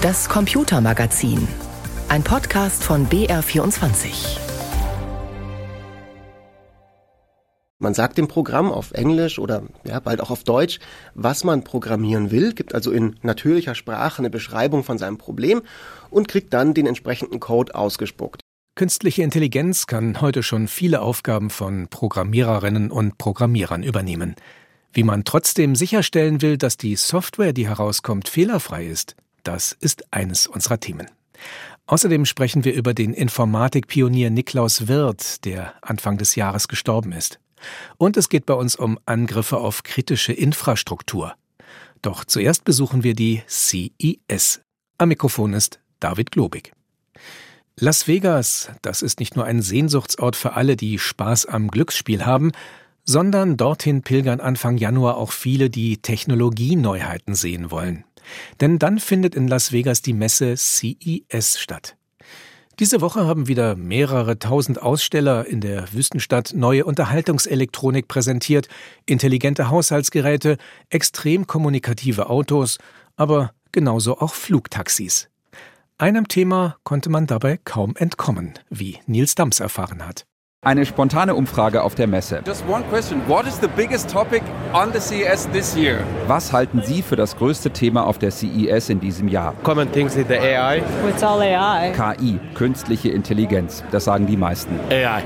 Das Computermagazin. Ein Podcast von BR24. Man sagt dem Programm auf Englisch oder ja, bald auch auf Deutsch, was man programmieren will, gibt also in natürlicher Sprache eine Beschreibung von seinem Problem und kriegt dann den entsprechenden Code ausgespuckt. Künstliche Intelligenz kann heute schon viele Aufgaben von Programmiererinnen und Programmierern übernehmen. Wie man trotzdem sicherstellen will, dass die Software, die herauskommt, fehlerfrei ist, das ist eines unserer Themen. Außerdem sprechen wir über den Informatikpionier Niklaus Wirth, der Anfang des Jahres gestorben ist. Und es geht bei uns um Angriffe auf kritische Infrastruktur. Doch zuerst besuchen wir die CES. Am Mikrofon ist David Globig. Las Vegas, das ist nicht nur ein Sehnsuchtsort für alle, die Spaß am Glücksspiel haben, sondern dorthin pilgern Anfang Januar auch viele, die Technologieneuheiten sehen wollen. Denn dann findet in Las Vegas die Messe CES statt. Diese Woche haben wieder mehrere tausend Aussteller in der Wüstenstadt neue Unterhaltungselektronik präsentiert, intelligente Haushaltsgeräte, extrem kommunikative Autos, aber genauso auch Flugtaxis. Einem Thema konnte man dabei kaum entkommen, wie Nils Dams erfahren hat. Eine spontane Umfrage auf der Messe. Was halten Sie für das größte Thema auf der CES in diesem Jahr? Common things with the AI. It's all AI. KI, künstliche Intelligenz. Das sagen die meisten. AI.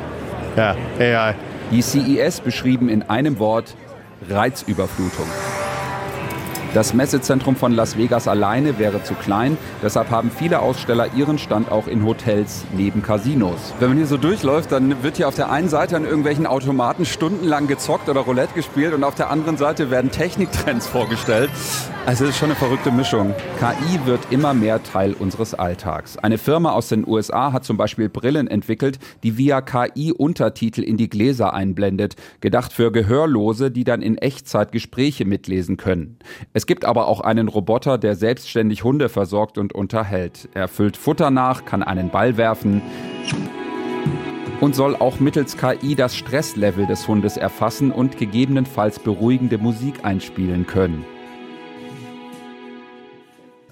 Ja, AI. Die CES beschrieben in einem Wort Reizüberflutung. Das Messezentrum von Las Vegas alleine wäre zu klein. Deshalb haben viele Aussteller ihren Stand auch in Hotels neben Casinos. Wenn man hier so durchläuft, dann wird hier auf der einen Seite an irgendwelchen Automaten stundenlang gezockt oder Roulette gespielt und auf der anderen Seite werden Techniktrends vorgestellt. Also es ist schon eine verrückte Mischung. KI wird immer mehr Teil unseres Alltags. Eine Firma aus den USA hat zum Beispiel Brillen entwickelt, die via KI Untertitel in die Gläser einblendet, gedacht für Gehörlose, die dann in Echtzeit Gespräche mitlesen können. Es gibt aber auch einen Roboter, der selbstständig Hunde versorgt und unterhält. Er füllt Futter nach, kann einen Ball werfen und soll auch mittels KI das Stresslevel des Hundes erfassen und gegebenenfalls beruhigende Musik einspielen können.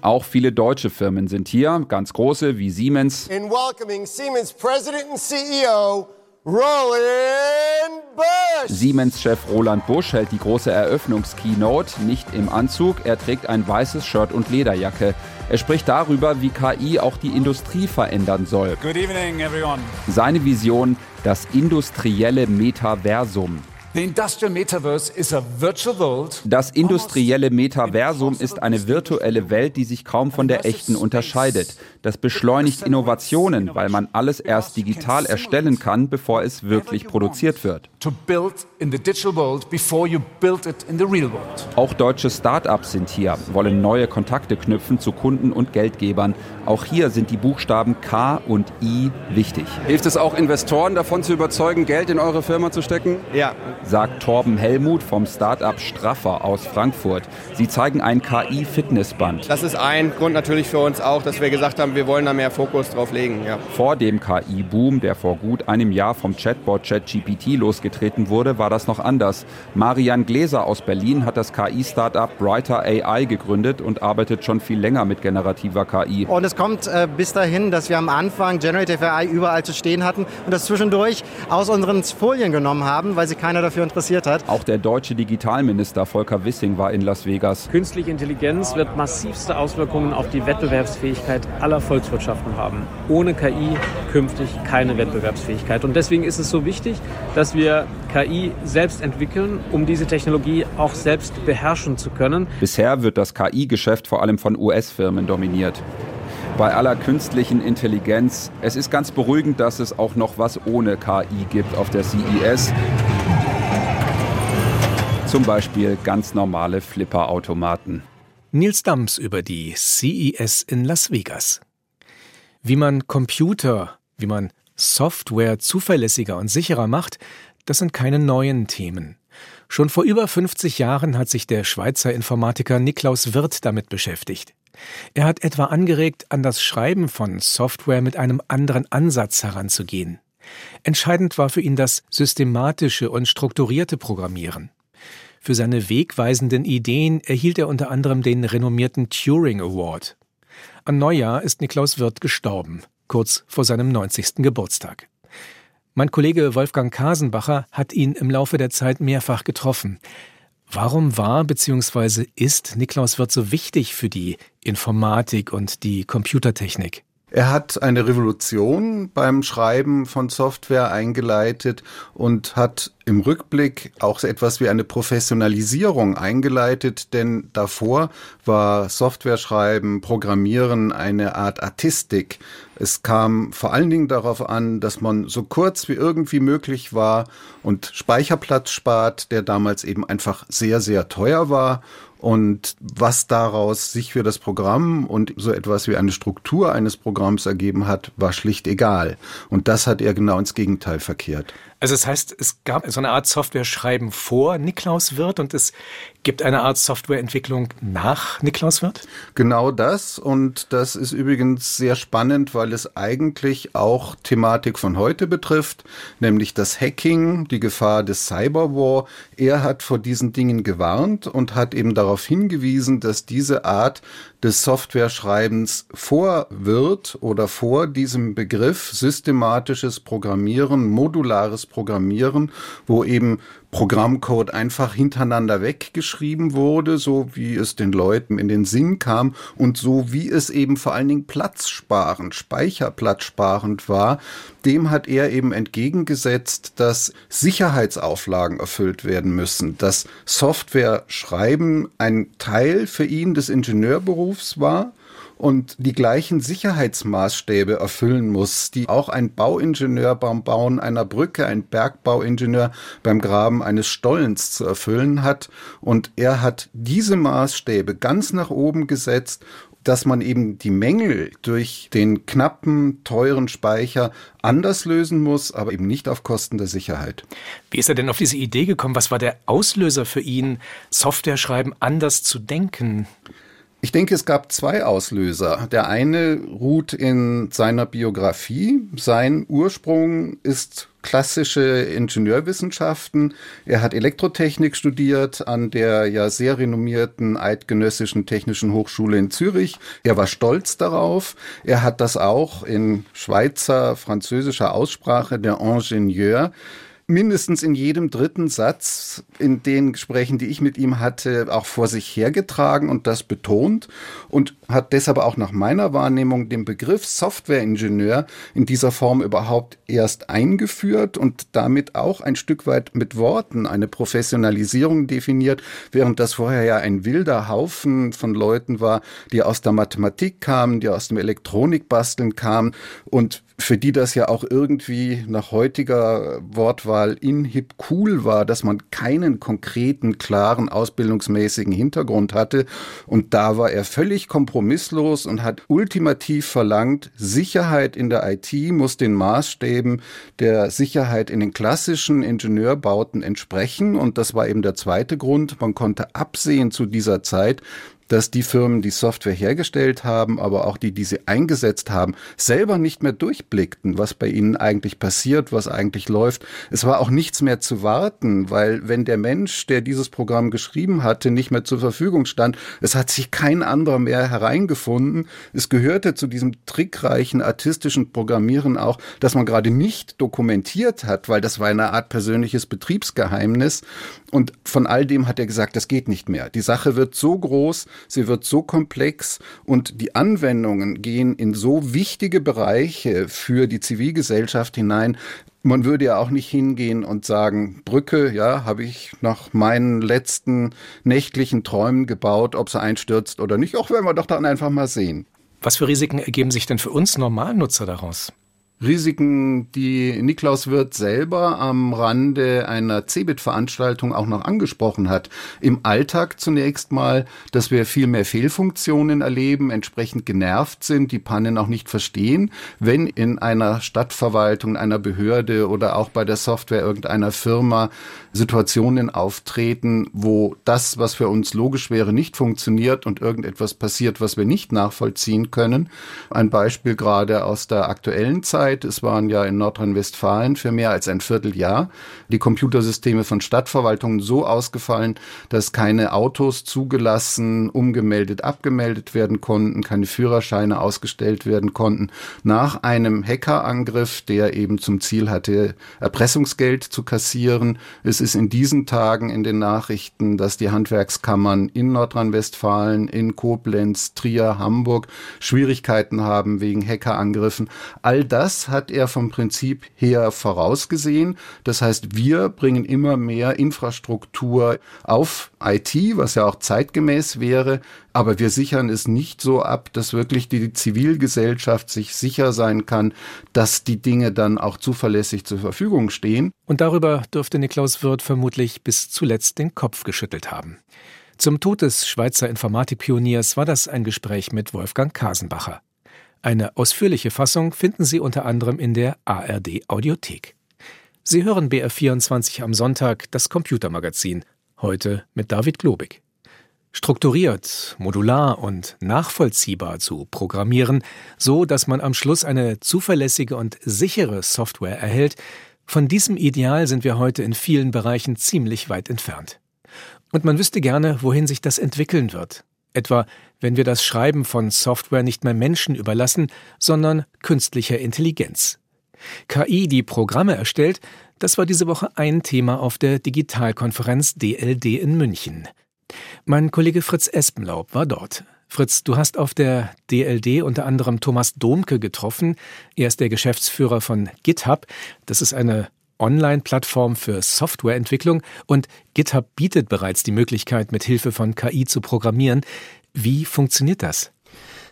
Auch viele deutsche Firmen sind hier, ganz große wie Siemens. In welcoming Siemens President and CEO Roland Busch. Siemens-Chef Roland Busch hält die große Eröffnungskeynote nicht im Anzug. Er trägt ein weißes Shirt und Lederjacke. Er spricht darüber, wie KI auch die Industrie verändern soll. Good evening, everyone. Seine Vision, das industrielle Metaversum. Das industrielle Metaversum ist eine virtuelle Welt, die sich kaum von der echten unterscheidet. Das beschleunigt Innovationen, weil man alles erst digital erstellen kann, bevor es wirklich produziert wird. Auch deutsche Start-ups sind hier, wollen neue Kontakte knüpfen zu Kunden und Geldgebern. Auch hier sind die Buchstaben K und I wichtig. Hilft es auch Investoren davon zu überzeugen, Geld in eure Firma zu stecken? Ja, sagt Torben Hellmuth vom Startup Straffer aus Frankfurt. Sie zeigen ein KI-Fitnessband. Das ist ein Grund natürlich für uns auch, dass wir gesagt haben, wir wollen da mehr Fokus drauf legen. Ja. Vor dem KI-Boom, der vor gut einem Jahr vom Chatbot ChatGPT losgetreten wurde, war das noch anders. Marian Gläser aus Berlin hat das KI-Startup Brighter AI gegründet und arbeitet schon viel länger mit generativer KI. Und es kommt äh, bis dahin, dass wir am Anfang Generative AI überall zu stehen hatten und das zwischendurch aus unseren Folien genommen haben, weil sie keiner dafür interessiert hat. Auch der deutsche Digitalminister Volker Wissing war in Las Vegas. Künstliche Intelligenz wird massivste Auswirkungen auf die Wettbewerbsfähigkeit aller Volkswirtschaften haben. Ohne KI künftig keine Wettbewerbsfähigkeit. Und deswegen ist es so wichtig, dass wir KI selbst entwickeln, um diese Technologie auch selbst beherrschen zu können. Bisher wird das KI-Geschäft vor allem von US-Firmen dominiert bei aller künstlichen Intelligenz. Es ist ganz beruhigend, dass es auch noch was ohne KI gibt auf der CES. Zum Beispiel ganz normale Flipperautomaten. Nils Dams über die CES in Las Vegas. Wie man Computer, wie man Software zuverlässiger und sicherer macht, das sind keine neuen Themen. Schon vor über 50 Jahren hat sich der Schweizer Informatiker Niklaus Wirth damit beschäftigt. Er hat etwa angeregt, an das Schreiben von Software mit einem anderen Ansatz heranzugehen. Entscheidend war für ihn das systematische und strukturierte Programmieren. Für seine wegweisenden Ideen erhielt er unter anderem den renommierten Turing Award. An Neujahr ist Niklaus Wirth gestorben, kurz vor seinem 90. Geburtstag. Mein Kollege Wolfgang Kasenbacher hat ihn im Laufe der Zeit mehrfach getroffen. Warum war bzw. ist Niklaus Wirth so wichtig für die Informatik und die Computertechnik? Er hat eine Revolution beim Schreiben von Software eingeleitet und hat im Rückblick auch etwas wie eine Professionalisierung eingeleitet, denn davor war Software-Schreiben, Programmieren eine Art Artistik. Es kam vor allen Dingen darauf an, dass man so kurz wie irgendwie möglich war und Speicherplatz spart, der damals eben einfach sehr, sehr teuer war und was daraus sich für das Programm und so etwas wie eine Struktur eines Programms ergeben hat, war schlicht egal. Und das hat er genau ins Gegenteil verkehrt. Also das heißt, es gab so eine Art Software-Schreiben vor Niklaus Wirth und es gibt eine Art Softwareentwicklung nach Niklaus Wirth? Genau das. Und das ist übrigens sehr spannend, weil es eigentlich auch Thematik von heute betrifft, nämlich das Hacking, die Gefahr des Cyberwar. Er hat vor diesen Dingen gewarnt und hat eben darauf hingewiesen, dass diese Art des Software-Schreibens vor Wirt oder vor diesem Begriff systematisches Programmieren, modulares Programmieren, wo eben Programmcode einfach hintereinander weggeschrieben wurde, so wie es den Leuten in den Sinn kam und so wie es eben vor allen Dingen platzsparend, speicherplatzsparend war, dem hat er eben entgegengesetzt, dass Sicherheitsauflagen erfüllt werden müssen, dass Software schreiben ein Teil für ihn des Ingenieurberufs war und die gleichen Sicherheitsmaßstäbe erfüllen muss, die auch ein Bauingenieur beim Bauen einer Brücke, ein Bergbauingenieur beim Graben eines Stollens zu erfüllen hat. Und er hat diese Maßstäbe ganz nach oben gesetzt dass man eben die Mängel durch den knappen, teuren Speicher anders lösen muss, aber eben nicht auf Kosten der Sicherheit. Wie ist er denn auf diese Idee gekommen? Was war der Auslöser für ihn, Software schreiben anders zu denken? Ich denke, es gab zwei Auslöser. Der eine ruht in seiner Biografie. Sein Ursprung ist klassische Ingenieurwissenschaften. Er hat Elektrotechnik studiert an der ja sehr renommierten Eidgenössischen Technischen Hochschule in Zürich. Er war stolz darauf. Er hat das auch in Schweizer französischer Aussprache der Ingenieur mindestens in jedem dritten Satz in den Gesprächen, die ich mit ihm hatte, auch vor sich hergetragen und das betont und hat deshalb auch nach meiner Wahrnehmung den Begriff Softwareingenieur in dieser Form überhaupt erst eingeführt und damit auch ein Stück weit mit Worten eine Professionalisierung definiert, während das vorher ja ein wilder Haufen von Leuten war, die aus der Mathematik kamen, die aus dem Elektronikbasteln kamen und für die das ja auch irgendwie nach heutiger Wortwahl in hip cool war, dass man keinen konkreten, klaren, ausbildungsmäßigen Hintergrund hatte. Und da war er völlig kompromisslos und hat ultimativ verlangt, Sicherheit in der IT muss den Maßstäben der Sicherheit in den klassischen Ingenieurbauten entsprechen. Und das war eben der zweite Grund. Man konnte absehen zu dieser Zeit, dass die Firmen, die Software hergestellt haben, aber auch die, die sie eingesetzt haben, selber nicht mehr durchblickten, was bei ihnen eigentlich passiert, was eigentlich läuft. Es war auch nichts mehr zu warten, weil wenn der Mensch, der dieses Programm geschrieben hatte, nicht mehr zur Verfügung stand, es hat sich kein anderer mehr hereingefunden. Es gehörte zu diesem trickreichen artistischen Programmieren auch, dass man gerade nicht dokumentiert hat, weil das war eine Art persönliches Betriebsgeheimnis. Und von all dem hat er gesagt, das geht nicht mehr. Die Sache wird so groß, sie wird so komplex und die Anwendungen gehen in so wichtige Bereiche für die Zivilgesellschaft hinein. Man würde ja auch nicht hingehen und sagen, Brücke, ja, habe ich nach meinen letzten nächtlichen Träumen gebaut, ob sie einstürzt oder nicht. Auch werden wir doch dann einfach mal sehen. Was für Risiken ergeben sich denn für uns Normalnutzer daraus? Risiken, die Niklaus Wirth selber am Rande einer CeBIT-Veranstaltung auch noch angesprochen hat. Im Alltag zunächst mal, dass wir viel mehr Fehlfunktionen erleben, entsprechend genervt sind, die Pannen auch nicht verstehen. Wenn in einer Stadtverwaltung, einer Behörde oder auch bei der Software irgendeiner Firma Situationen auftreten, wo das, was für uns logisch wäre, nicht funktioniert und irgendetwas passiert, was wir nicht nachvollziehen können. Ein Beispiel gerade aus der aktuellen Zeit Zeit. Es waren ja in Nordrhein-Westfalen für mehr als ein Vierteljahr die Computersysteme von Stadtverwaltungen so ausgefallen, dass keine Autos zugelassen, umgemeldet, abgemeldet werden konnten, keine Führerscheine ausgestellt werden konnten. Nach einem Hackerangriff, der eben zum Ziel hatte, Erpressungsgeld zu kassieren. Es ist in diesen Tagen in den Nachrichten, dass die Handwerkskammern in Nordrhein-Westfalen, in Koblenz, Trier, Hamburg Schwierigkeiten haben wegen Hackerangriffen. All hat er vom Prinzip her vorausgesehen. Das heißt, wir bringen immer mehr Infrastruktur auf IT, was ja auch zeitgemäß wäre. Aber wir sichern es nicht so ab, dass wirklich die Zivilgesellschaft sich sicher sein kann, dass die Dinge dann auch zuverlässig zur Verfügung stehen. Und darüber dürfte Niklaus Wirth vermutlich bis zuletzt den Kopf geschüttelt haben. Zum Tod des Schweizer Informatikpioniers war das ein Gespräch mit Wolfgang Kasenbacher. Eine ausführliche Fassung finden Sie unter anderem in der ARD Audiothek. Sie hören BR24 am Sonntag das Computermagazin, heute mit David Globig. Strukturiert, modular und nachvollziehbar zu programmieren, so dass man am Schluss eine zuverlässige und sichere Software erhält, von diesem Ideal sind wir heute in vielen Bereichen ziemlich weit entfernt. Und man wüsste gerne, wohin sich das entwickeln wird. Etwa, wenn wir das Schreiben von Software nicht mehr Menschen überlassen, sondern künstlicher Intelligenz. KI, die Programme erstellt, das war diese Woche ein Thema auf der Digitalkonferenz DLD in München. Mein Kollege Fritz Espenlaub war dort. Fritz, du hast auf der DLD unter anderem Thomas Domke getroffen. Er ist der Geschäftsführer von GitHub. Das ist eine Online-Plattform für Softwareentwicklung und GitHub bietet bereits die Möglichkeit, mit Hilfe von KI zu programmieren. Wie funktioniert das?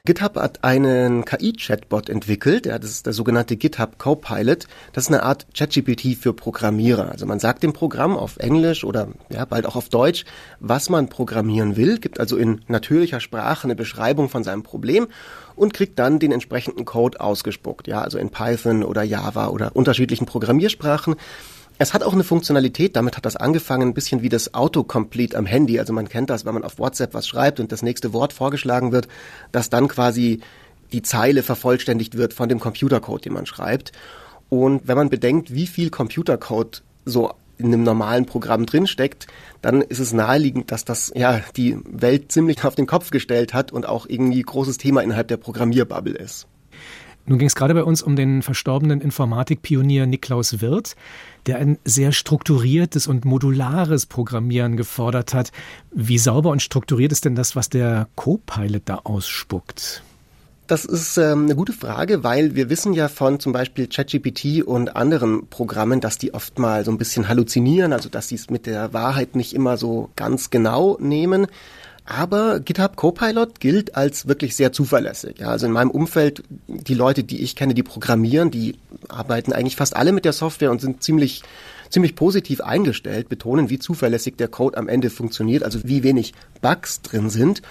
GitHub hat einen KI-Chatbot entwickelt, ja, das ist der sogenannte GitHub Copilot. Das ist eine Art ChatGPT für Programmierer. Also man sagt dem Programm auf Englisch oder ja, bald auch auf Deutsch, was man programmieren will, gibt also in natürlicher Sprache eine Beschreibung von seinem Problem und kriegt dann den entsprechenden Code ausgespuckt, ja, also in Python oder Java oder unterschiedlichen Programmiersprachen. Es hat auch eine Funktionalität, damit hat das angefangen, ein bisschen wie das Autocomplete am Handy. Also man kennt das, wenn man auf WhatsApp was schreibt und das nächste Wort vorgeschlagen wird, dass dann quasi die Zeile vervollständigt wird von dem Computercode, den man schreibt. Und wenn man bedenkt, wie viel Computercode so in einem normalen Programm drinsteckt, dann ist es naheliegend, dass das ja die Welt ziemlich auf den Kopf gestellt hat und auch irgendwie großes Thema innerhalb der Programmierbubble ist. Nun ging es gerade bei uns um den verstorbenen Informatikpionier Niklaus Wirth, der ein sehr strukturiertes und modulares Programmieren gefordert hat. Wie sauber und strukturiert ist denn das, was der Co-Pilot da ausspuckt? Das ist ähm, eine gute Frage, weil wir wissen ja von zum Beispiel ChatGPT und anderen Programmen, dass die oft mal so ein bisschen halluzinieren, also dass sie es mit der Wahrheit nicht immer so ganz genau nehmen. Aber GitHub Copilot gilt als wirklich sehr zuverlässig. Ja, also in meinem Umfeld, die Leute, die ich kenne, die programmieren, die arbeiten eigentlich fast alle mit der Software und sind ziemlich ziemlich positiv eingestellt, betonen, wie zuverlässig der Code am Ende funktioniert, also wie wenig Bugs drin sind.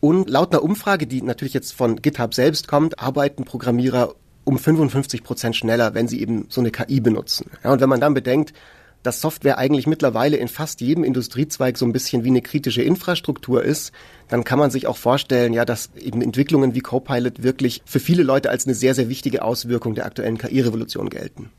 Und laut einer Umfrage, die natürlich jetzt von GitHub selbst kommt, arbeiten Programmierer um 55 Prozent schneller, wenn sie eben so eine KI benutzen. Ja, und wenn man dann bedenkt, dass Software eigentlich mittlerweile in fast jedem Industriezweig so ein bisschen wie eine kritische Infrastruktur ist, dann kann man sich auch vorstellen, ja, dass eben Entwicklungen wie Copilot wirklich für viele Leute als eine sehr, sehr wichtige Auswirkung der aktuellen KI-Revolution gelten.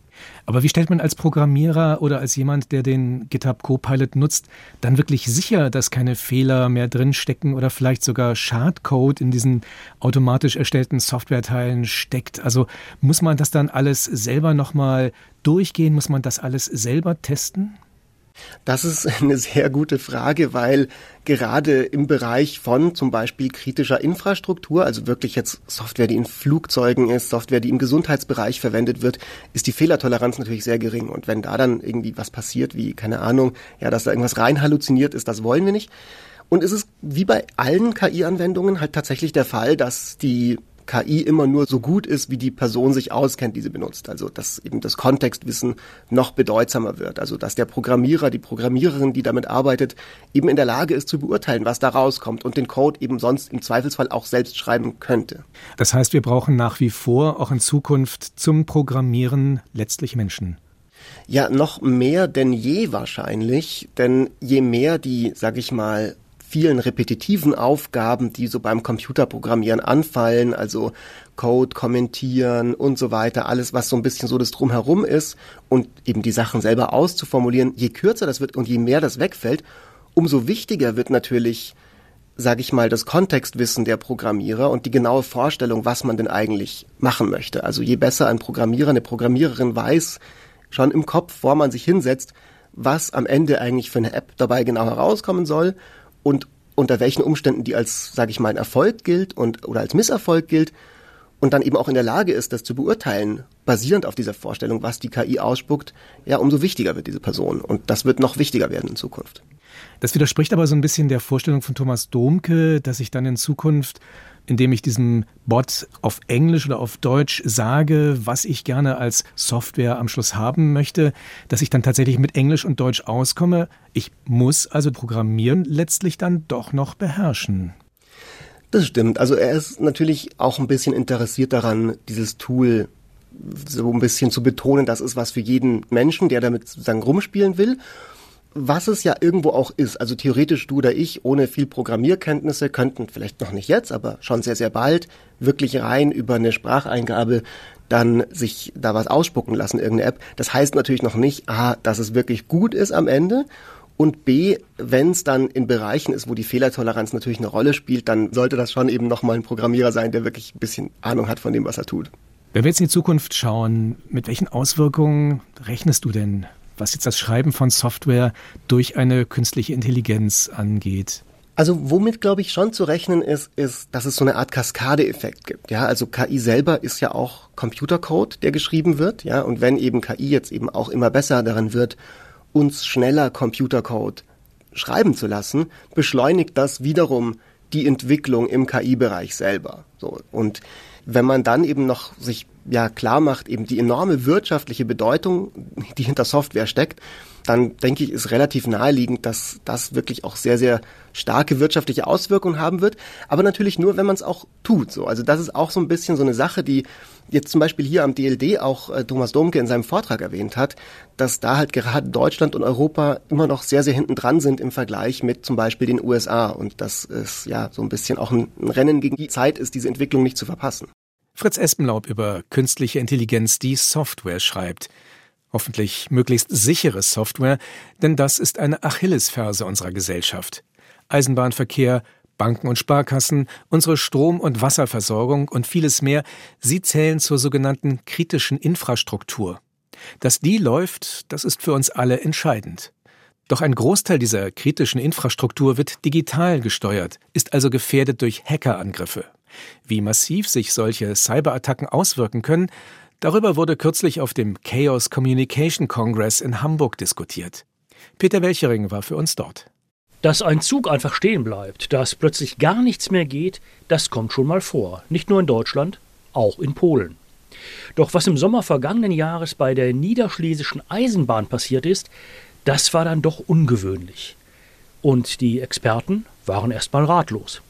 Aber wie stellt man als Programmierer oder als jemand, der den GitHub Copilot nutzt, dann wirklich sicher, dass keine Fehler mehr drinstecken oder vielleicht sogar Schadcode in diesen automatisch erstellten Softwareteilen steckt? Also muss man das dann alles selber nochmal durchgehen? Muss man das alles selber testen? Das ist eine sehr gute Frage, weil gerade im Bereich von zum Beispiel kritischer Infrastruktur, also wirklich jetzt Software, die in Flugzeugen ist, Software, die im Gesundheitsbereich verwendet wird, ist die Fehlertoleranz natürlich sehr gering. Und wenn da dann irgendwie was passiert, wie, keine Ahnung, ja, dass da irgendwas rein halluziniert ist, das wollen wir nicht. Und es ist wie bei allen KI-Anwendungen halt tatsächlich der Fall, dass die KI immer nur so gut ist, wie die Person sich auskennt, die sie benutzt. Also dass eben das Kontextwissen noch bedeutsamer wird. Also dass der Programmierer, die Programmiererin, die damit arbeitet, eben in der Lage ist zu beurteilen, was da rauskommt und den Code eben sonst im Zweifelsfall auch selbst schreiben könnte. Das heißt, wir brauchen nach wie vor auch in Zukunft zum Programmieren letztlich Menschen. Ja, noch mehr denn je wahrscheinlich, denn je mehr die, sag ich mal, vielen repetitiven Aufgaben, die so beim Computerprogrammieren anfallen, also Code kommentieren und so weiter, alles was so ein bisschen so das drumherum ist und eben die Sachen selber auszuformulieren, je kürzer das wird und je mehr das wegfällt, umso wichtiger wird natürlich sage ich mal, das Kontextwissen der Programmierer und die genaue Vorstellung, was man denn eigentlich machen möchte. Also je besser ein Programmierer, eine Programmiererin weiß, schon im Kopf, vor man sich hinsetzt, was am Ende eigentlich für eine App dabei genau herauskommen soll und unter welchen Umständen die als, sage ich mal, ein Erfolg gilt und oder als Misserfolg gilt und dann eben auch in der Lage ist, das zu beurteilen, basierend auf dieser Vorstellung, was die KI ausspuckt, ja, umso wichtiger wird diese Person. Und das wird noch wichtiger werden in Zukunft. Das widerspricht aber so ein bisschen der Vorstellung von Thomas Domke, dass ich dann in Zukunft, indem ich diesem Bot auf Englisch oder auf Deutsch sage, was ich gerne als Software am Schluss haben möchte, dass ich dann tatsächlich mit Englisch und Deutsch auskomme. Ich muss also Programmieren letztlich dann doch noch beherrschen. Das stimmt. Also er ist natürlich auch ein bisschen interessiert daran, dieses Tool so ein bisschen zu betonen, das ist was für jeden Menschen, der damit sozusagen rumspielen will was es ja irgendwo auch ist. Also theoretisch du oder ich ohne viel Programmierkenntnisse könnten vielleicht noch nicht jetzt, aber schon sehr, sehr bald wirklich rein über eine Spracheingabe dann sich da was ausspucken lassen, irgendeine App. Das heißt natürlich noch nicht, A, dass es wirklich gut ist am Ende und B, wenn es dann in Bereichen ist, wo die Fehlertoleranz natürlich eine Rolle spielt, dann sollte das schon eben nochmal ein Programmierer sein, der wirklich ein bisschen Ahnung hat von dem, was er tut. Wenn wir jetzt in die Zukunft schauen, mit welchen Auswirkungen rechnest du denn was jetzt das Schreiben von Software durch eine künstliche Intelligenz angeht? Also womit, glaube ich, schon zu rechnen ist, ist, dass es so eine Art Kaskadeeffekt gibt. Ja, also KI selber ist ja auch Computercode, der geschrieben wird. Ja, und wenn eben KI jetzt eben auch immer besser darin wird, uns schneller Computercode schreiben zu lassen, beschleunigt das wiederum die Entwicklung im KI-Bereich selber. So und wenn man dann eben noch sich ja klar macht, eben die enorme wirtschaftliche Bedeutung, die hinter Software steckt, dann denke ich, ist relativ naheliegend, dass das wirklich auch sehr, sehr starke wirtschaftliche Auswirkungen haben wird. Aber natürlich nur, wenn man es auch tut. So. Also das ist auch so ein bisschen so eine Sache, die jetzt zum Beispiel hier am DLD auch äh, Thomas Domke in seinem Vortrag erwähnt hat, dass da halt gerade Deutschland und Europa immer noch sehr, sehr hinten dran sind im Vergleich mit zum Beispiel den USA. Und das ist ja so ein bisschen auch ein Rennen gegen die Zeit ist, diese Entwicklung nicht zu verpassen. Fritz Espenlaub über künstliche Intelligenz, die Software schreibt. Hoffentlich möglichst sichere Software, denn das ist eine Achillesferse unserer Gesellschaft. Eisenbahnverkehr, Banken und Sparkassen, unsere Strom- und Wasserversorgung und vieles mehr, sie zählen zur sogenannten kritischen Infrastruktur. Dass die läuft, das ist für uns alle entscheidend. Doch ein Großteil dieser kritischen Infrastruktur wird digital gesteuert, ist also gefährdet durch Hackerangriffe. Wie massiv sich solche Cyberattacken auswirken können, darüber wurde kürzlich auf dem Chaos Communication Congress in Hamburg diskutiert. Peter Welchering war für uns dort. Dass ein Zug einfach stehen bleibt, dass plötzlich gar nichts mehr geht, das kommt schon mal vor. Nicht nur in Deutschland, auch in Polen. Doch was im Sommer vergangenen Jahres bei der niederschlesischen Eisenbahn passiert ist, das war dann doch ungewöhnlich. Und die Experten waren erstmal ratlos.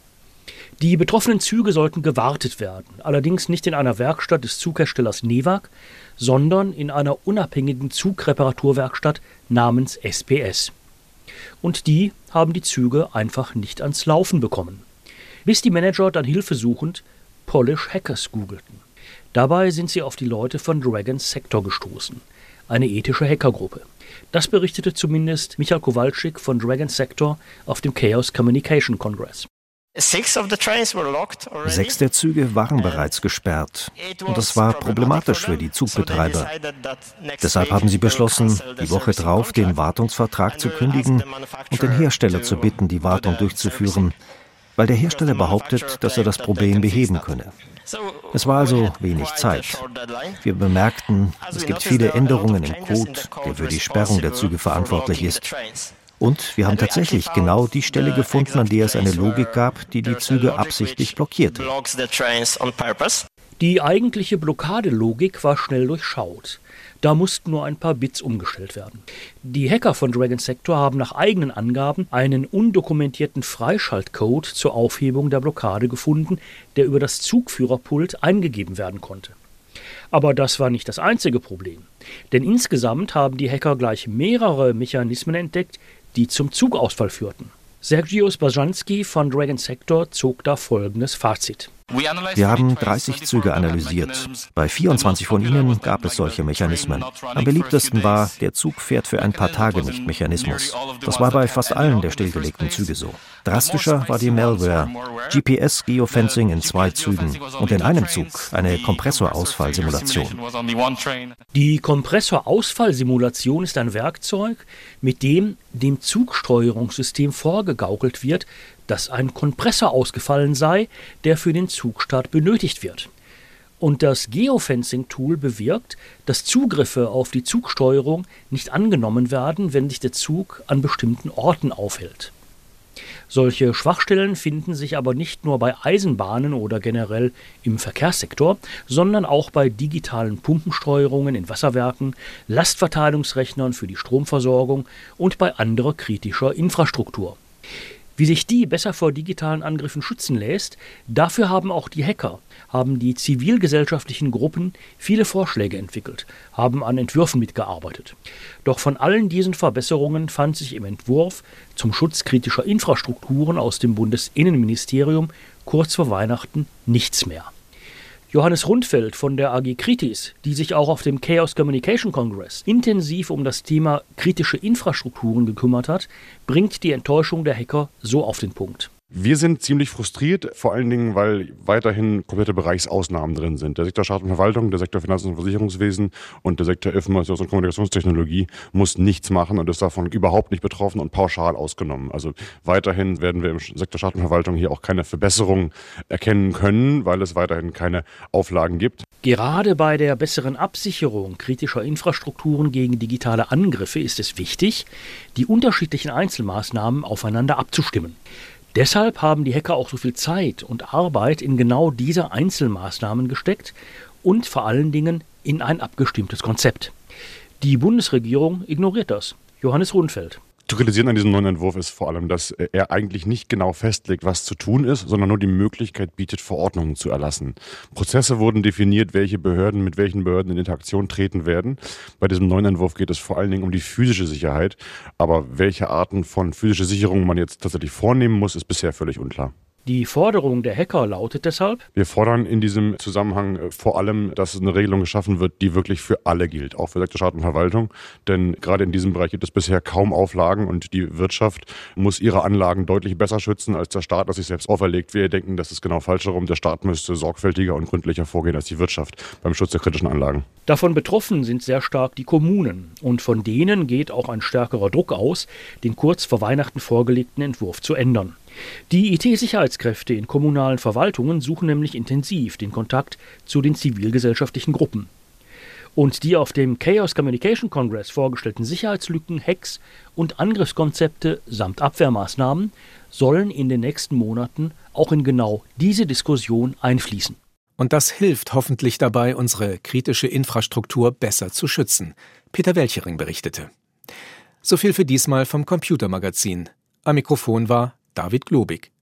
Die betroffenen Züge sollten gewartet werden, allerdings nicht in einer Werkstatt des Zugherstellers Newag, sondern in einer unabhängigen Zugreparaturwerkstatt namens SPS. Und die haben die Züge einfach nicht ans Laufen bekommen. Bis die Manager dann hilfesuchend Polish Hackers googelten. Dabei sind sie auf die Leute von Dragon Sector gestoßen, eine ethische Hackergruppe. Das berichtete zumindest Michael Kowalczyk von Dragon Sector auf dem Chaos Communication Congress. Sechs der Züge waren bereits gesperrt und das war problematisch für die Zugbetreiber. Deshalb haben sie beschlossen, die Woche drauf den Wartungsvertrag zu kündigen und den Hersteller zu bitten, die Wartung durchzuführen, weil der Hersteller behauptet, dass er das Problem beheben könne. Es war also wenig Zeit. Wir bemerkten, es gibt viele Änderungen im Code, der für die Sperrung der Züge verantwortlich ist. Und wir haben tatsächlich genau die Stelle gefunden, an der es eine Logik gab, die die Züge absichtlich blockierte. Die eigentliche Blockadelogik war schnell durchschaut. Da mussten nur ein paar Bits umgestellt werden. Die Hacker von Dragon Sector haben nach eigenen Angaben einen undokumentierten Freischaltcode zur Aufhebung der Blockade gefunden, der über das Zugführerpult eingegeben werden konnte. Aber das war nicht das einzige Problem. Denn insgesamt haben die Hacker gleich mehrere Mechanismen entdeckt, die zum Zugausfall führten. Sergius Bajanski von Dragon Sector zog da folgendes Fazit. Wir haben 30 Züge analysiert. Bei 24 von ihnen gab es solche Mechanismen. Am beliebtesten war, der Zug fährt für ein paar Tage nicht Mechanismus. Das war bei fast allen der stillgelegten Züge so. Drastischer war die Malware. GPS-Geofencing in zwei Zügen und in einem Zug eine Kompressorausfallsimulation. Die Kompressorausfallsimulation ist ein Werkzeug, mit dem dem Zugsteuerungssystem vorgegaukelt wird, dass ein Kompressor ausgefallen sei, der für den Zugstart benötigt wird. Und das Geofencing-Tool bewirkt, dass Zugriffe auf die Zugsteuerung nicht angenommen werden, wenn sich der Zug an bestimmten Orten aufhält. Solche Schwachstellen finden sich aber nicht nur bei Eisenbahnen oder generell im Verkehrssektor, sondern auch bei digitalen Pumpensteuerungen in Wasserwerken, Lastverteilungsrechnern für die Stromversorgung und bei anderer kritischer Infrastruktur. Wie sich die besser vor digitalen Angriffen schützen lässt, dafür haben auch die Hacker, haben die zivilgesellschaftlichen Gruppen viele Vorschläge entwickelt, haben an Entwürfen mitgearbeitet. Doch von allen diesen Verbesserungen fand sich im Entwurf zum Schutz kritischer Infrastrukturen aus dem Bundesinnenministerium kurz vor Weihnachten nichts mehr. Johannes Rundfeld von der AG Kritis, die sich auch auf dem Chaos Communication Congress intensiv um das Thema kritische Infrastrukturen gekümmert hat, bringt die Enttäuschung der Hacker so auf den Punkt. Wir sind ziemlich frustriert, vor allen Dingen, weil weiterhin komplette Bereichsausnahmen drin sind. Der Sektor Staat und Verwaltung, der Sektor Finanz- und Versicherungswesen und der Sektor Informations- und Kommunikationstechnologie muss nichts machen und ist davon überhaupt nicht betroffen und pauschal ausgenommen. Also weiterhin werden wir im Sektor Staat und Verwaltung hier auch keine Verbesserung erkennen können, weil es weiterhin keine Auflagen gibt. Gerade bei der besseren Absicherung kritischer Infrastrukturen gegen digitale Angriffe ist es wichtig, die unterschiedlichen Einzelmaßnahmen aufeinander abzustimmen. Deshalb haben die Hacker auch so viel Zeit und Arbeit in genau diese Einzelmaßnahmen gesteckt und vor allen Dingen in ein abgestimmtes Konzept. Die Bundesregierung ignoriert das. Johannes Rundfeld. Zu kritisieren an diesem neuen Entwurf ist vor allem, dass er eigentlich nicht genau festlegt, was zu tun ist, sondern nur die Möglichkeit bietet, Verordnungen zu erlassen. Prozesse wurden definiert, welche Behörden mit welchen Behörden in Interaktion treten werden. Bei diesem neuen Entwurf geht es vor allen Dingen um die physische Sicherheit. Aber welche Arten von physischer Sicherung man jetzt tatsächlich vornehmen muss, ist bisher völlig unklar. Die Forderung der Hacker lautet deshalb? Wir fordern in diesem Zusammenhang äh, vor allem, dass eine Regelung geschaffen wird, die wirklich für alle gilt, auch für Sektor Staat und Verwaltung. Denn gerade in diesem Bereich gibt es bisher kaum Auflagen und die Wirtschaft muss ihre Anlagen deutlich besser schützen, als der Staat das sich selbst auferlegt. Wir denken, das ist genau falsch herum. Der Staat müsste sorgfältiger und gründlicher vorgehen als die Wirtschaft beim Schutz der kritischen Anlagen. Davon betroffen sind sehr stark die Kommunen. Und von denen geht auch ein stärkerer Druck aus, den kurz vor Weihnachten vorgelegten Entwurf zu ändern. Die IT-Sicherheitskräfte in kommunalen Verwaltungen suchen nämlich intensiv den Kontakt zu den zivilgesellschaftlichen Gruppen. Und die auf dem Chaos Communication Congress vorgestellten Sicherheitslücken, Hacks und Angriffskonzepte samt Abwehrmaßnahmen sollen in den nächsten Monaten auch in genau diese Diskussion einfließen. Und das hilft hoffentlich dabei, unsere kritische Infrastruktur besser zu schützen. Peter Welchering berichtete. So viel für diesmal vom Computermagazin. Am Mikrofon war David Globig.